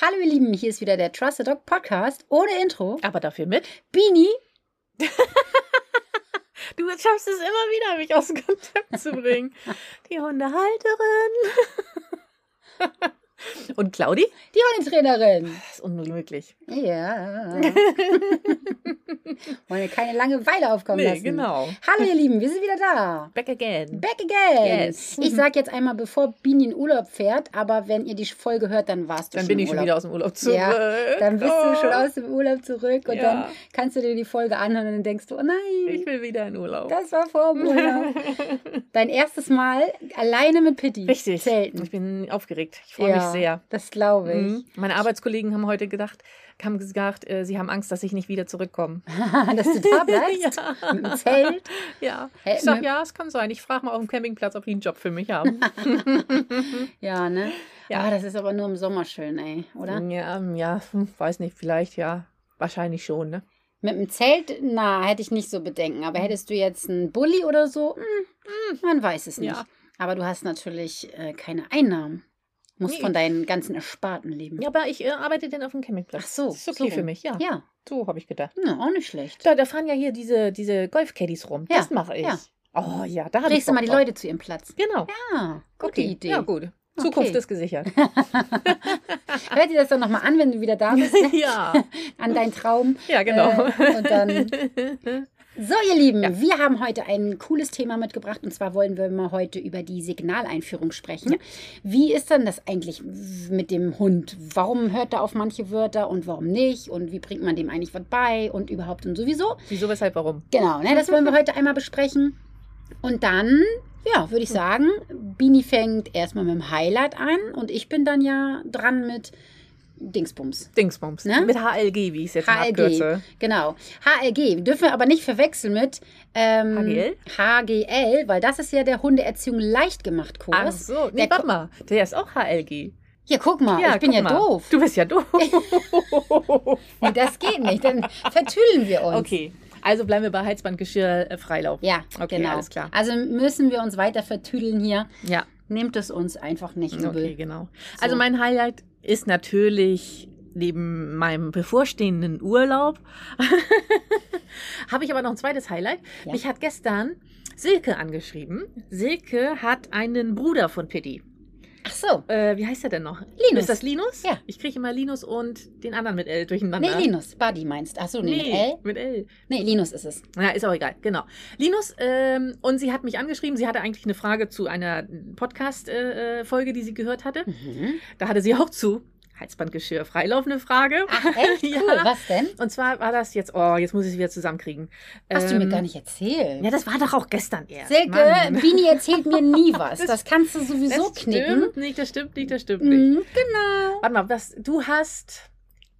Hallo ihr Lieben, hier ist wieder der Trusted Dog Podcast ohne Intro. Aber dafür mit. Bini, Du schaffst es immer wieder, mich aus dem Konzept zu bringen. Die Hundehalterin. Und Claudi? die Hundetrainerin. Das ist unmöglich. Ja. Wollen wir keine Langeweile aufkommen Nee, lassen. genau. Hallo ihr Lieben, wir sind wieder da. Back again. Back again. Yes. Ich sag jetzt einmal, bevor Bini in Urlaub fährt, aber wenn ihr die Folge hört, dann warst du Dann schon bin im ich schon wieder aus dem Urlaub zurück. Ja, dann bist du schon Oh, aus dem Urlaub zurück und Ja. dann kannst du dir die Folge anhören und dann denkst du, oh nein, Ich will wieder in Urlaub. das war vor dem Urlaub. Dein erstes Mal alleine mit Pitti. Richtig. Zelten. Ich bin aufgeregt. Ich freue mich sehr. Das glaube ich. Mhm. Meine Arbeitskollegen haben heute gedacht, haben gesagt, äh, sie haben Angst, dass ich nicht wieder zurückkomme. Dass du da bleibst. ja. Mit dem Zelt. ja. Hä, Ich sag, mit- ja, es kann sein. Ich frage mal auf dem Campingplatz, ob die einen Job für mich haben. Ja, ne? Ja. Ah, das ist aber nur im Sommer schön, ey, oder? Ja, ja, hm, weiß nicht, vielleicht ja. Wahrscheinlich schon, ne? Mit dem Zelt, na, hätte ich nicht so Bedenken. Aber hättest du jetzt einen Bulli oder so, hm, man weiß es nicht. Ja. Aber du hast natürlich äh, keine Einnahmen. Musst Nee. von deinen ganzen Ersparten leben. Ja, aber ich äh, arbeite denn auf dem Campingplatz. Ach so. Das ist okay so. für mich, ja. Ja, So habe ich gedacht. ja auch nicht schlecht. Da, da fahren ja hier diese, diese Golfcaddies rum. Ja, Das mache ich. ja. Oh ja, da habe ich du mal die drauf. Leute zu ihrem Platz. Genau. Ja, gute okay. Idee. Ja, gut. Zukunft Okay. ist gesichert. Hört dir das dann nochmal an, wenn du wieder da bist, ja. an deinen Traum. Ja, genau. Äh, und dann So, ihr Lieben, wir haben heute ein cooles Thema mitgebracht und zwar wollen wir mal heute über die Signaleinführung sprechen. Wie ist denn das eigentlich mit dem Hund? Warum hört er auf manche Wörter und warum nicht? Und wie bringt man dem eigentlich was bei und überhaupt und sowieso? Wieso, weshalb, warum? Genau, ne, das wollen wir heute einmal besprechen. Und dann, ja, würde ich sagen, Bini fängt erstmal mit dem Highlight an und ich bin dann ja dran mit Dingsbums. Dingsbums. Ne? Mit HLG, wie ich es jetzt mal HLG, abkürze. genau. HLG dürfen wir aber nicht verwechseln mit ähm, HGL? HGL, weil das ist ja der Hundeerziehung leicht gemacht Kurs. Ach so. Nee, Der warte mal. Der ist auch HLG. Ja, guck mal, ich bin ja mal. doof. Du bist ja doof. Nee, das geht nicht, dann vertüdeln wir uns. okay. Also bleiben wir bei Heizbandgeschirr äh, Freilauf. Ja, Okay, genau. alles klar. Also müssen wir uns weiter vertüdeln hier. Ja. Nehmt es uns einfach nicht übel. Okay, genau. Also mein Highlight ist natürlich neben meinem bevorstehenden Urlaub habe ich aber noch ein zweites Highlight. Ja. Mich hat gestern Silke angeschrieben. Silke hat einen Bruder von Pitti. Ach so. Äh, wie heißt er denn noch? Linus. Ist das Linus? Ja. Ich kriege immer Linus und den anderen mit L durcheinander. Nee, Linus. Buddy meinst. Ach so, nee, mit L? mit L. Nee, Linus ist es. Ja, ist auch egal, genau. Linus, ähm, und sie hat mich angeschrieben, sie hatte eigentlich eine Frage zu einer Podcast-Folge, die sie gehört hatte. Mhm. Da hatte sie auch zu Halsbandgeschirr freilauf eine Frage. Ach, echt? Cool. Ja. Was denn? Und zwar war das jetzt, oh, jetzt muss ich es wieder zusammenkriegen. Hast du mir Ähm, gar nicht erzählt. Ja, das war doch auch gestern erst. Silke. Bini erzählt mir nie was. Das kannst du sowieso das knicken. stimmt nicht, das stimmt nicht, das stimmt nicht. Mhm, genau. Warte mal, was, du hast,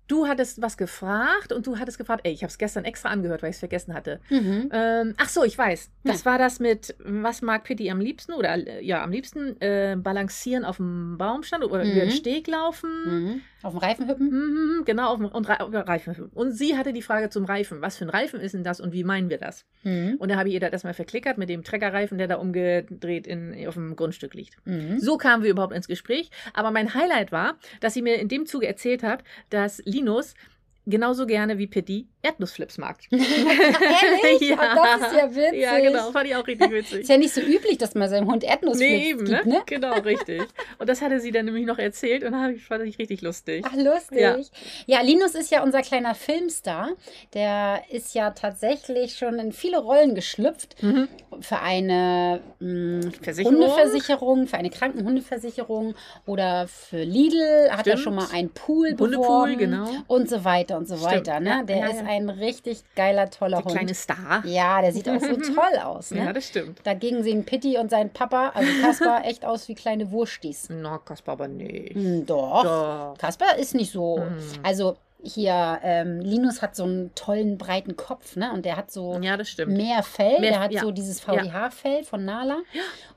du hattest was gefragt und du hattest gefragt, ey, ich habe es gestern extra angehört, weil ich es vergessen hatte. Mhm. Ähm, ach so, ich weiß. Das war das mit, was mag Pitti am liebsten oder ja, am liebsten äh, balancieren auf dem Baumstand oder über den Mhm. Steg laufen. Mhm. Auf dem Reifen hüppen? Mhm, genau, auf dem und Reifen. Und sie hatte die Frage zum Reifen. Was für ein Reifen ist denn das und wie meinen wir das? Mhm. Und da habe ich ihr das erstmal verklickert mit dem Treckerreifen, der da umgedreht in, auf dem Grundstück liegt. Mhm. So kamen wir überhaupt ins Gespräch. Aber mein Highlight war, dass sie mir in dem Zuge erzählt hat, dass Linus genauso gerne wie Pitti Erdnussflips mag. Ehrlich? ja. Oh, das ist ja witzig. Ja, genau. Fand ich auch richtig witzig. Ist ja nicht so üblich, dass man seinem Hund Erdnussflips Nee, eben, gibt, ne? ne? Genau, richtig. Und das hatte sie dann nämlich noch erzählt und da habe ich- fand ich richtig lustig. Ach, lustig. Ja. Ja. Linus ist ja unser kleiner Filmstar. Der ist ja tatsächlich schon in viele Rollen geschlüpft. Mhm. Für eine mh, Versicherung? Hundeversicherung, für eine Krankenhundeversicherung oder für Lidl hat er Stimmt. schon mal einen Pool Hundepool, beworben genau. und so weiter und so Stimmt, weiter. Ne? Der ja, ist ja. ein richtig geiler, toller Der Hund. kleine Star. Ja, der sieht auch so toll aus. Ne? Ja, das stimmt. Dagegen sehen Pitti und sein Papa, also Kaspar, echt aus wie kleine Wurstis. Na, Kaspar aber nicht. Hm, Doch. Doch. Kaspar ist nicht so. Mhm. Also hier, ähm, Linus hat so einen tollen, breiten Kopf, ne? Und der hat so Ja, mehr Fell. Mehr- der hat ja. so dieses VDH-Fell von Nala.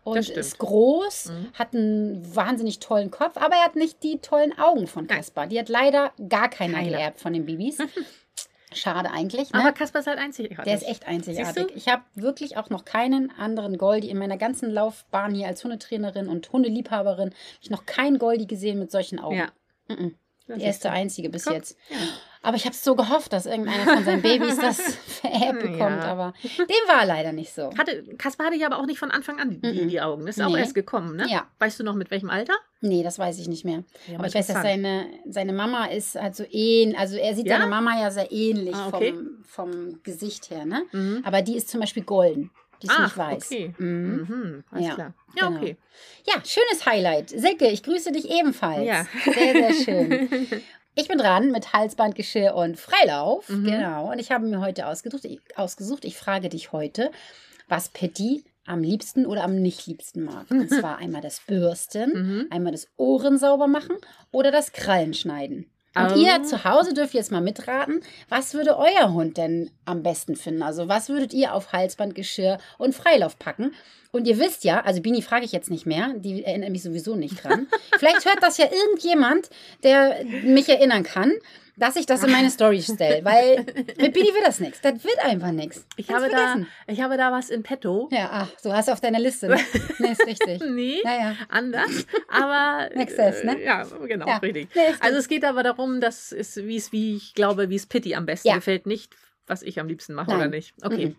und das stimmt. ist groß, Mhm. hat einen wahnsinnig tollen Kopf, aber er hat nicht die tollen Augen von Nein. Kaspar. Die hat leider gar keiner Keiner. geerbt von den Babys. Schade eigentlich. Ne? Aber Kaspar ist halt einzigartig. Der ist echt einzigartig. Ich habe wirklich auch noch keinen anderen Goldi in meiner ganzen Laufbahn hier als Hundetrainerin und Hundeliebhaberin. hab Ich noch keinen Goldi gesehen mit solchen Augen. Ja. Mhm. Das Die ist so. einzige bis Guck. jetzt. Ja. Aber ich habe es so gehofft, dass irgendeiner von seinen Babys das vererbt Ja. bekommt. Aber dem war leider nicht so. Hatte, Kaspar hatte ja aber auch nicht von Anfang an die, die Augen. Das ist auch Nee. erst gekommen, ne? Ja. Weißt du noch mit welchem Alter? Nee, das weiß ich nicht mehr. Ja, Aber ich weiß, dass seine, seine Mama ist halt so ähnlich. Also er sieht Ja? seine Mama ja sehr ähnlich Ah, okay. vom, vom Gesicht her, ne? Mhm. Aber die ist zum Beispiel golden. Die ist Ach, nicht weiß. okay. Mhm. Mhm. Alles Ja, klar. Ja, genau. okay. Ja, schönes Highlight. Silke, ich grüße dich ebenfalls. Ja. Sehr, sehr schön. Ich bin dran mit Halsbandgeschirr und Freilauf. Mhm. Genau. Und ich habe mir heute ausgesucht ich, ausgesucht. ich frage dich heute, was Patty am liebsten oder am nicht liebsten mag. Und zwar einmal das Bürsten, Mhm. einmal das Ohren sauber machen oder das Krallen schneiden. Und ihr zu Hause dürft jetzt mal mitraten, was würde euer Hund denn am besten finden? Also was würdet ihr auf Halsbandgeschirr und Freilauf packen? Und ihr wisst ja, also Bini frage ich jetzt nicht mehr, die erinnert mich sowieso nicht dran. Vielleicht hört das ja irgendjemand, der mich erinnern kann, dass ich das in meine Story stelle. Weil mit Bini wird das nichts. Das wird einfach nichts. Ich habe, da, ich habe da was in petto. Ja, ach, so hast du auf deiner Liste. Ne? Nee, ist richtig. Nee, Naja. anders. Aber. Access, ne? äh, Ja, genau, Ja. richtig. Nee, Also es geht aber darum, dass es, wie es, wie ich glaube, wie es Pitti am besten Ja. gefällt, nicht, was ich am liebsten mache Nein. oder nicht. Okay. Mhm.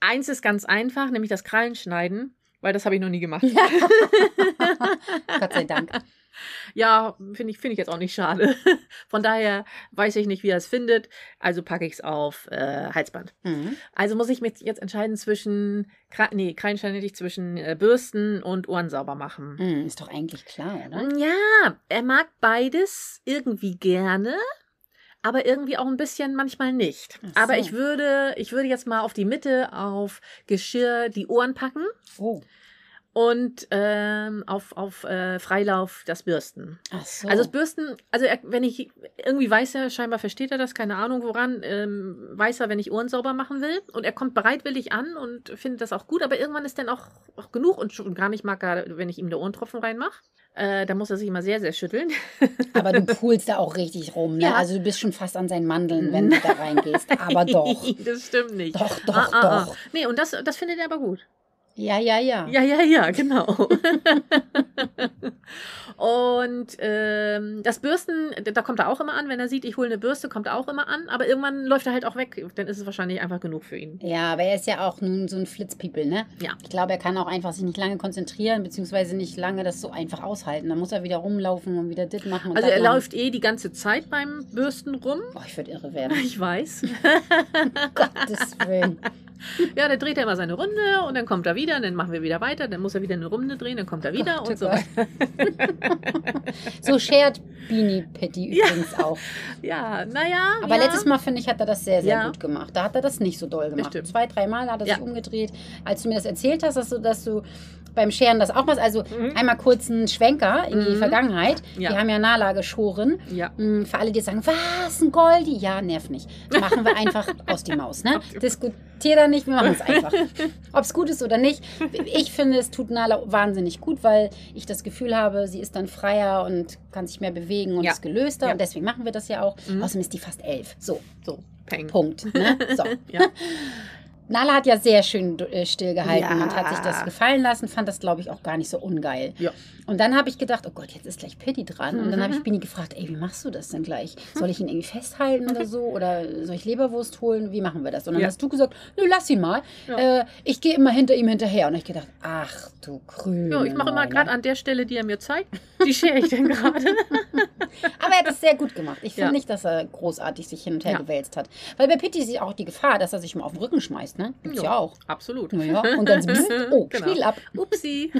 Eins ist ganz einfach, nämlich das Krallenschneiden, weil das habe ich noch nie gemacht. Gott sei Dank. Ja, finde ich, finde ich jetzt auch nicht schade. Von daher weiß ich nicht, wie er es findet. Also packe ich es auf äh, Halsband. Mhm. Also muss ich mich jetzt entscheiden zwischen, nee, Krallenschneiden nicht, zwischen äh, Bürsten und Ohren sauber machen. Mhm, Ist doch eigentlich klar, oder? Ja, er mag beides irgendwie gerne, aber irgendwie auch ein bisschen manchmal nicht. Ach Aber so. ich würde, ich würde jetzt mal auf die Mitte auf Geschirr die Ohren packen Oh. Und ähm, auf, auf äh, Freilauf das Bürsten. Ach so. Also das Bürsten, also er, wenn ich irgendwie weiß er, scheinbar versteht er das, keine Ahnung woran, ähm, weiß er, wenn ich Ohren sauber machen will und er kommt bereitwillig an und findet das auch gut, aber irgendwann ist dann auch, auch genug und schon gar nicht mag er, wenn ich ihm da Ohrentropfen reinmache. Äh, da muss er sich immer sehr, sehr schütteln. Aber du pulst da auch richtig rum, ne? Ja. Also du bist schon fast an seinen Mandeln, wenn du da reingehst. Aber doch. das stimmt nicht. Doch, doch, ah, ah, doch. Ah. Nee, und das, das findet er aber gut. Ja, ja, ja. Ja, ja, ja, genau. und ähm, das Bürsten, da kommt er auch immer an. Wenn er sieht, ich hole eine Bürste, kommt er auch immer an. Aber irgendwann läuft er halt auch weg. Dann ist es wahrscheinlich einfach genug für ihn. Ja, aber er ist ja auch nun so ein Flitzpiepel, ne? Ja. Ich glaube, er kann auch einfach sich nicht lange konzentrieren, beziehungsweise nicht lange das so einfach aushalten. Dann muss er wieder rumlaufen und wieder dit machen. Also er machen. läuft eh die ganze Zeit beim Bürsten rum. Oh, ich würde irre werden. Ich weiß. Gottes Willen. Ja, dann dreht er immer seine Runde und dann kommt er wieder, dann machen wir wieder weiter, dann muss er wieder eine Runde drehen, dann kommt er wieder Gott, und so oh weiter. So schert Beanie Patty Ja. übrigens auch. Ja, naja. Aber ja. letztes Mal, finde ich, hat er das sehr, sehr Ja. gut gemacht. Da hat er das nicht so doll gemacht. stimmt. Zwei, dreimal hat er Ja. sich umgedreht. Als du mir das erzählt hast, dass du, dass du beim Scheren das auch machst, also Mhm. einmal kurz einen Schwenker in die Mhm. Vergangenheit. Ja. Die haben ja Nala geschoren. Ja. Mm, Für alle, die sagen, was, ein Goldi? Ja, nerv nicht. Machen wir einfach aus die Maus. Ne? Diskutier da nicht, wir machen es einfach. Ob es gut ist oder nicht. Ich finde, es tut Nala wahnsinnig gut, weil ich das Gefühl habe, sie ist dann freier und kann sich mehr bewegen und Ja. ist gelöster. Ja. Und deswegen machen wir das ja auch. Mhm. Außerdem ist die fast elf. So, So, Peng. Punkt. Ne? So. Ja. Nala hat ja sehr schön äh, stillgehalten Ja. und hat sich das gefallen lassen, fand das, glaube ich, auch gar nicht so ungeil. Ja. Und dann habe ich gedacht, oh Gott, jetzt ist gleich Pitti dran. Und dann habe ich Mhm. Bini gefragt, ey, wie machst du das denn gleich? Soll ich ihn irgendwie festhalten oder so? Oder soll ich Leberwurst holen? Wie machen wir das? Und dann Ja. hast du gesagt, nö, lass ihn mal. Äh, ich gehe immer hinter ihm hinterher. Und ich gedacht, ach du grüne ich mache immer gerade an der Stelle, die er mir zeigt, die schere ich dann gerade. Aber er hat es sehr gut gemacht. Ich finde nicht, dass er großartig sich hin und her gewälzt hat. Weil bei Pitti ist ja auch die Gefahr, dass er sich mal auf den Rücken schmeißt. Ne? Gibt's ja, Ja. auch. Absolut. Ja, und dann so, oh, Genau. Spiel ab. Upsi.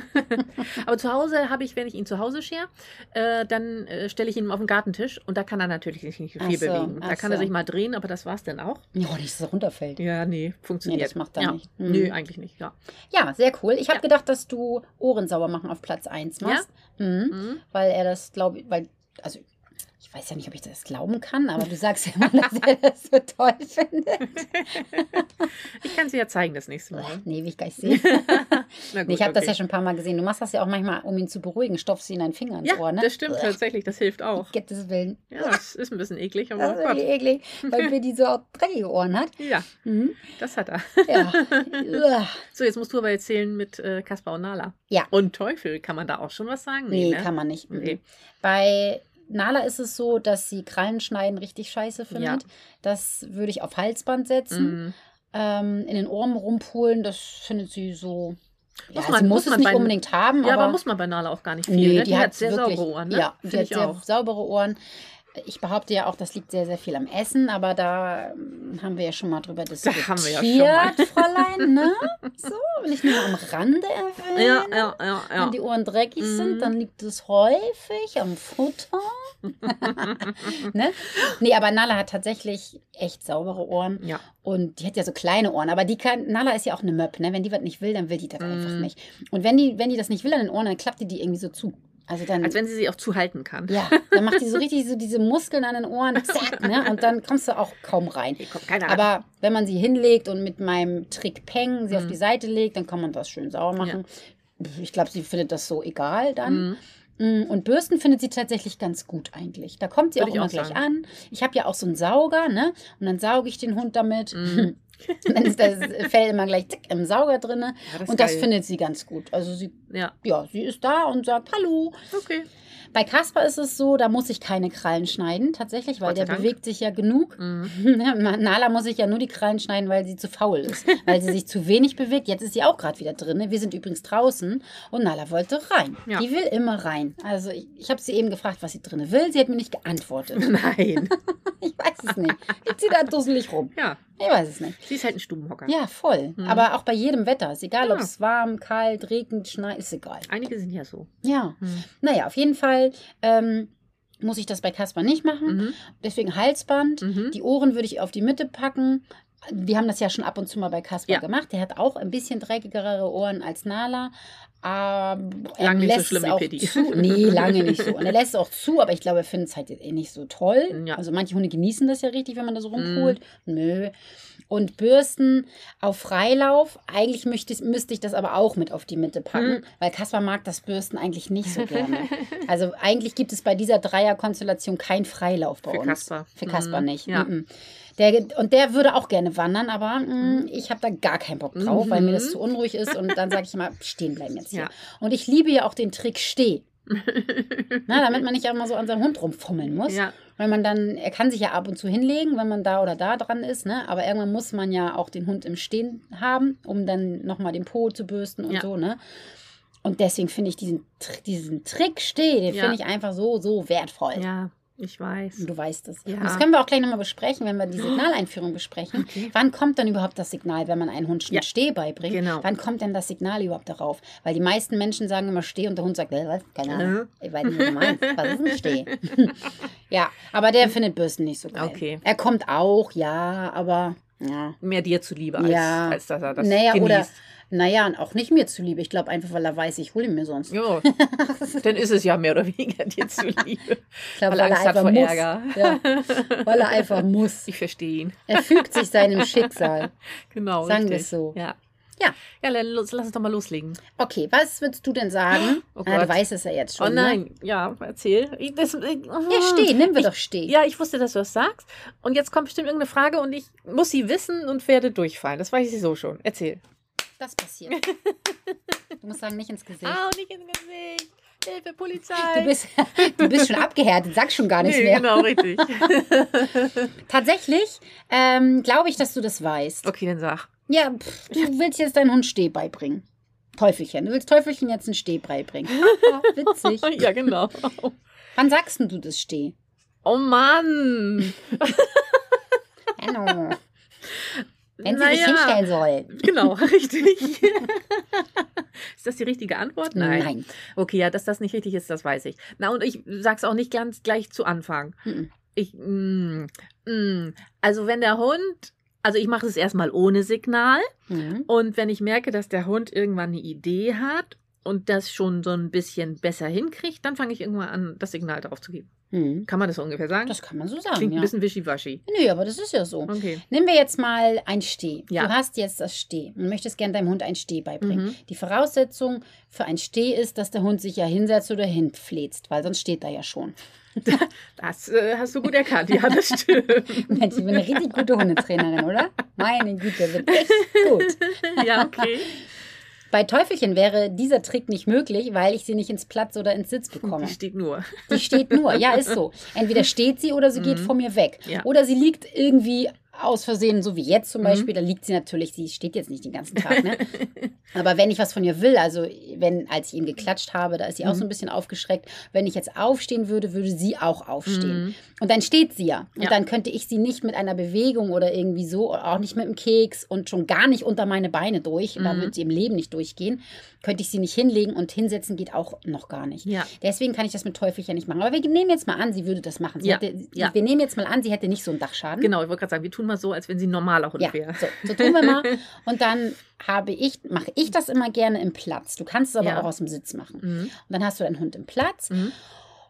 Aber zu Hause habe ich, wenn ich ihn zu Hause schere, äh, dann äh, stelle ich ihn auf den Gartentisch und da kann er natürlich nicht Ach viel so, bewegen. Da ach kann er so. sich mal drehen, aber das war es dann auch. Ja, nicht, dass er runterfällt. Ja, nee, funktioniert. Nee, das macht er ja. nicht. Mhm. Nö, eigentlich nicht, ja. Ja, sehr cool. Ich habe gedacht, dass du Ohren sauber machen auf Platz 1 machst. Mhm. Mhm. Weil er das, glaube ich, weil, also weiß ja nicht, ob ich das glauben kann, aber du sagst ja immer, dass er das so toll findet. Ich kann sie ja zeigen das nächste Mal. nee, will ich gar nicht sehen. Na gut, Nee, ich habe das okay. ja schon ein paar Mal gesehen. Du machst das ja auch manchmal, um ihn zu beruhigen. Stopfst ihn deinen Finger ins Ja, Ohr, ne? das stimmt tatsächlich. Das hilft auch. Gottes Willen. Ja, das ist ein bisschen eklig, aber Das ist Gott. eklig, weil Billy so dreckige Ohren hat. Ja, Mhm. das hat er. Ja. So, jetzt musst du aber erzählen mit äh, Kaspar und Nala. Ja. Und Teufel, kann man da auch schon was sagen? Nee, ne? kann man nicht. Mhm. Nee. Bei Nala ist es so, dass sie Krallenschneiden richtig scheiße findet. Ja. Das würde ich auf Halsband setzen. Mhm. Ähm, in den Ohren rumpulen, das findet sie so. Ja, Muss sie man- muss, muss es man nicht bei- unbedingt haben, Ja, aber, aber, muss man bei Nala auch gar nicht viel. nee, ne? die, hat sehr wirklich, saubere Ohren, ne? Ja, die hat sehr auch. saubere Ohren. Ich behaupte ja auch, das liegt sehr, sehr viel am Essen, aber da ähm, haben wir ja schon mal drüber diskutiert, haben wir ja schon mal. Fräulein, ne? So, will ich nur am Rande erwähnen. Ja, ja, ja, ja. Wenn die Ohren dreckig Mhm. sind, dann liegt es häufig am Futter. ne? Nee, aber Nala hat tatsächlich echt saubere Ohren. Ja. Und die hat ja so kleine Ohren, aber die kann, Nala ist ja auch eine Möp, ne? Wenn die was nicht will, dann will die das einfach Mhm. nicht. Und wenn die, wenn die das nicht will an den Ohren, dann klappt die die irgendwie so zu. Also dann, Als wenn sie sie auch zuhalten kann. ja, dann macht die so richtig so diese Muskeln an den Ohren, zack, ne? Und dann kommst du auch kaum rein. Aber wenn man sie hinlegt und mit meinem Trick Peng sie auf Mhm. die Seite legt, dann kann man das schön sauer machen. Ich glaube, sie findet das so egal dann. Mhm. Mm, Und Bürsten findet sie tatsächlich ganz gut eigentlich. Da kommt sie Würde auch immer auch gleich an. Ich habe ja auch so einen Sauger, ne? Und dann sauge ich den Hund damit. Mhm. dann ist das Fell immer gleich zick im Sauger drin. Ja, Und das geil. findet sie ganz gut. Also sie, Ja, ja, sie ist da und sagt Hallo. okay. Bei Kasper ist es so, da muss ich keine Krallen schneiden, tatsächlich, weil der Dank. bewegt sich ja genug. Mhm. Nala muss ich ja nur die Krallen schneiden, weil sie zu faul ist, weil sie sich zu wenig bewegt. Jetzt ist sie auch gerade wieder drin. Wir sind übrigens draußen und Nala wollte rein. Ja. Die will immer rein. Also ich, ich habe sie eben gefragt, was sie drin will. Sie hat mir nicht geantwortet. Nein. Ich weiß es nicht. Liegt sie da dusselig rum? Ja, Ich weiß es nicht. sie ist halt ein Stubenhocker. Ja, voll. Mhm. Aber auch bei jedem Wetter. Ist egal, ob Ja. es warm, kalt, regnet, schneit, ist egal. Einige sind ja so. Ja. Mhm. Naja, auf jeden Fall ähm, muss ich das bei Kasper nicht machen. Mhm. Deswegen Halsband. Mhm. Die Ohren würde ich auf die Mitte packen. Wir haben das ja schon ab und zu mal bei Kasper Ja. gemacht. Der hat auch ein bisschen dreckigere Ohren als Nala. Aber er Lang nicht so lässt schlimm es wie auch Pitti. zu. Nee, lange nicht so. Und er lässt es auch zu, aber ich glaube, er findet es halt eh nicht so toll. Ja. Also manche Hunde genießen das ja richtig, wenn man da so Mhm. rumpult. Nö. Und Bürsten auf Freilauf. Eigentlich möchte, müsste ich das aber auch mit auf die Mitte packen, Mhm. weil Kasper mag das Bürsten eigentlich nicht so gerne. Also eigentlich gibt es bei dieser Dreierkonstellation kein Freilauf bei Für uns. Kasper. Für Kasper Mhm. nicht. Ja. Mhm. Der, und der würde auch gerne wandern, aber mm, ich habe da gar keinen Bock drauf, weil mir das Mhm. zu unruhig ist. Und dann sage ich immer, stehen bleiben jetzt hier. Ja. Und ich liebe ja auch den Trick Steh. Na, damit man nicht immer so an seinem Hund rumfummeln muss. Ja. Weil man dann, er kann sich ja ab und zu hinlegen, wenn man da oder da dran ist, ne? Aber irgendwann muss man ja auch den Hund im Stehen haben, um dann nochmal den Po zu bürsten und Ja. so, ne? Und deswegen finde ich diesen, diesen Trick steh, den finde ich einfach so, so wertvoll. ja, ich weiß. Du weißt es. Ja. Und das können wir auch gleich nochmal besprechen, wenn wir die Signaleinführung besprechen. Okay. Wann kommt dann überhaupt das Signal, wenn man einen Hund schon Ja. Steh beibringt? Genau. Wann kommt denn das Signal überhaupt darauf? Weil die meisten Menschen sagen immer Steh und der Hund sagt, äh, was? Keine Ahnung. Ich weiß nicht, was du meinst. Was ist ein Steh? ja, aber der findet Bürsten nicht so geil. Okay. Er kommt auch, ja, aber ja. Mehr dir zuliebe, als, Ja. als dass er das naja, genießt. oder, naja, und auch nicht mir zuliebe. Ich glaube einfach, weil er weiß, ich hole ihn mir sonst. Ja, dann ist es ja mehr oder weniger dir zuliebe. Ich glaube, Weil er Angst hat vor muss. Ärger. Ja, weil er einfach muss. Ich verstehe ihn. Er fügt sich seinem Schicksal. Genau. Sagen wir es so. Ja. Ja. Ja, los, lass uns doch mal loslegen. Okay, was würdest du denn sagen? Oh ah, du weißt es ja jetzt schon. oh nein, ja, erzähl. Ich, das, ich, Ne? Ja, steh, nehmen wir doch steh. Ja, ich wusste, dass du das sagst. Und jetzt kommt bestimmt irgendeine Frage und ich muss sie wissen und werde durchfallen. Das weiß ich so schon. Erzähl. Das passiert. Du musst sagen, nicht ins Gesicht. Ah, und nicht ins Gesicht. Hilfe, Polizei. Du bist, du bist schon abgehärtet, sag schon gar nichts nee, mehr. genau, richtig. Tatsächlich ähm, glaube ich, dass du das weißt. okay, dann sag. Ja, pff, du willst jetzt deinen Hund Steh beibringen. Teufelchen. Du willst Teufelchen jetzt einen Steh beibringen. Witzig. Ja, genau. Wann sagst denn du das Steh? Oh Mann. Hallo. Wenn sie sich Naja. hinstellen soll. Genau, richtig. ist das die richtige Antwort? Nein. Okay, ja, dass das nicht richtig ist, das weiß ich. Na, und ich sag's auch nicht ganz gleich zu Anfang. Mhm. Ich, mm, mm, also wenn der Hund, also ich mache es erstmal ohne Signal Mhm. und wenn ich merke, dass der Hund irgendwann eine Idee hat und das schon so ein bisschen besser hinkriegt, dann fange ich irgendwann an, das Signal darauf zu geben. Mhm. Kann man das ungefähr sagen? Das kann man so sagen. Klingt ja. ein bisschen wischiwaschi. Nee, aber das ist ja so. Okay. Nehmen wir jetzt mal ein Steh. Ja. Du hast jetzt das Steh und möchtest gerne deinem Hund ein Steh beibringen. Mhm. Die Voraussetzung für ein Steh ist, dass der Hund sich ja hinsetzt oder hinfläzt, weil sonst steht er ja schon. Das äh, hast du gut erkannt. Ja, das stimmt. Mensch, ich bin eine richtig gute Hundetrainerin, oder? Meine Güte, wird echt gut. ja, okay. Bei Teufelchen wäre dieser Trick nicht möglich, weil ich sie nicht ins Platz oder ins Sitz bekomme. Die steht nur. Die steht nur, ja, ist so. Entweder steht sie oder sie geht Mhm. vor mir weg. Ja. Oder sie liegt irgendwie aus Versehen, so wie jetzt zum Mhm. Beispiel, da liegt sie natürlich, sie steht jetzt nicht den ganzen Tag, ne? Aber wenn ich was von ihr will, also wenn, als ich ihn geklatscht habe, da ist sie auch Mhm. so ein bisschen aufgeschreckt. Wenn ich jetzt aufstehen würde, würde sie auch aufstehen. Und dann steht sie ja. Und. Ja. dann könnte ich sie nicht mit einer Bewegung oder irgendwie so, auch nicht mit dem Keks und schon gar nicht unter meine Beine durch, da Mhm. wird sie im Leben nicht durchgehen, könnte ich sie nicht hinlegen und hinsetzen geht auch noch gar nicht. Ja. Deswegen kann ich das mit Teufelchen nicht machen. Aber wir nehmen jetzt mal an, sie würde das machen. Sie Ja, hätte. Wir nehmen jetzt mal an, sie hätte nicht so einen Dachschaden. Genau, ich wollte gerade sagen, wir tun mal so, als wenn sie Hund Ja, wäre. so, so tun wir mal. Und dann habe ich, mache ich das immer gerne im Platz. Du kannst es aber auch aus dem Sitz machen. Mhm. Und dann hast du deinen Hund im Platz. Mhm.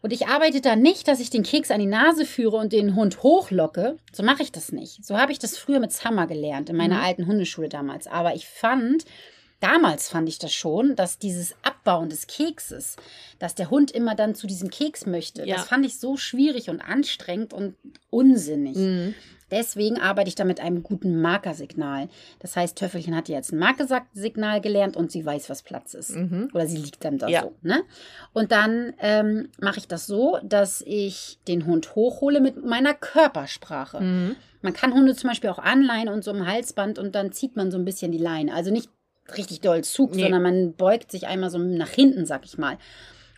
Und ich arbeite da nicht, dass ich den Keks an die Nase führe und den Hund hochlocke. So mache ich das nicht. So habe ich das früher mit Summer gelernt, in meiner Mhm. alten Hundeschule damals. Aber ich fand, damals fand ich das schon, dass dieses Abbauen des Kekses, dass der Hund immer dann zu diesem Keks möchte, Ja. das fand ich so schwierig und anstrengend und unsinnig. Mhm. Deswegen arbeite ich da mit einem guten Markersignal. Das heißt, Töffelchen hat jetzt ein Markersignal gelernt und sie weiß, was Platz ist. Mhm. Oder sie liegt dann da Ja. so. Ne? Und dann ähm, mache ich das so, dass ich den Hund hochhole mit meiner Körpersprache. Mhm. Man kann Hunde zum Beispiel auch anleihen und so im Halsband und dann zieht man so ein bisschen die Leine. Also nicht richtig doll Zug, Nee. sondern man beugt sich einmal so nach hinten, sag ich mal.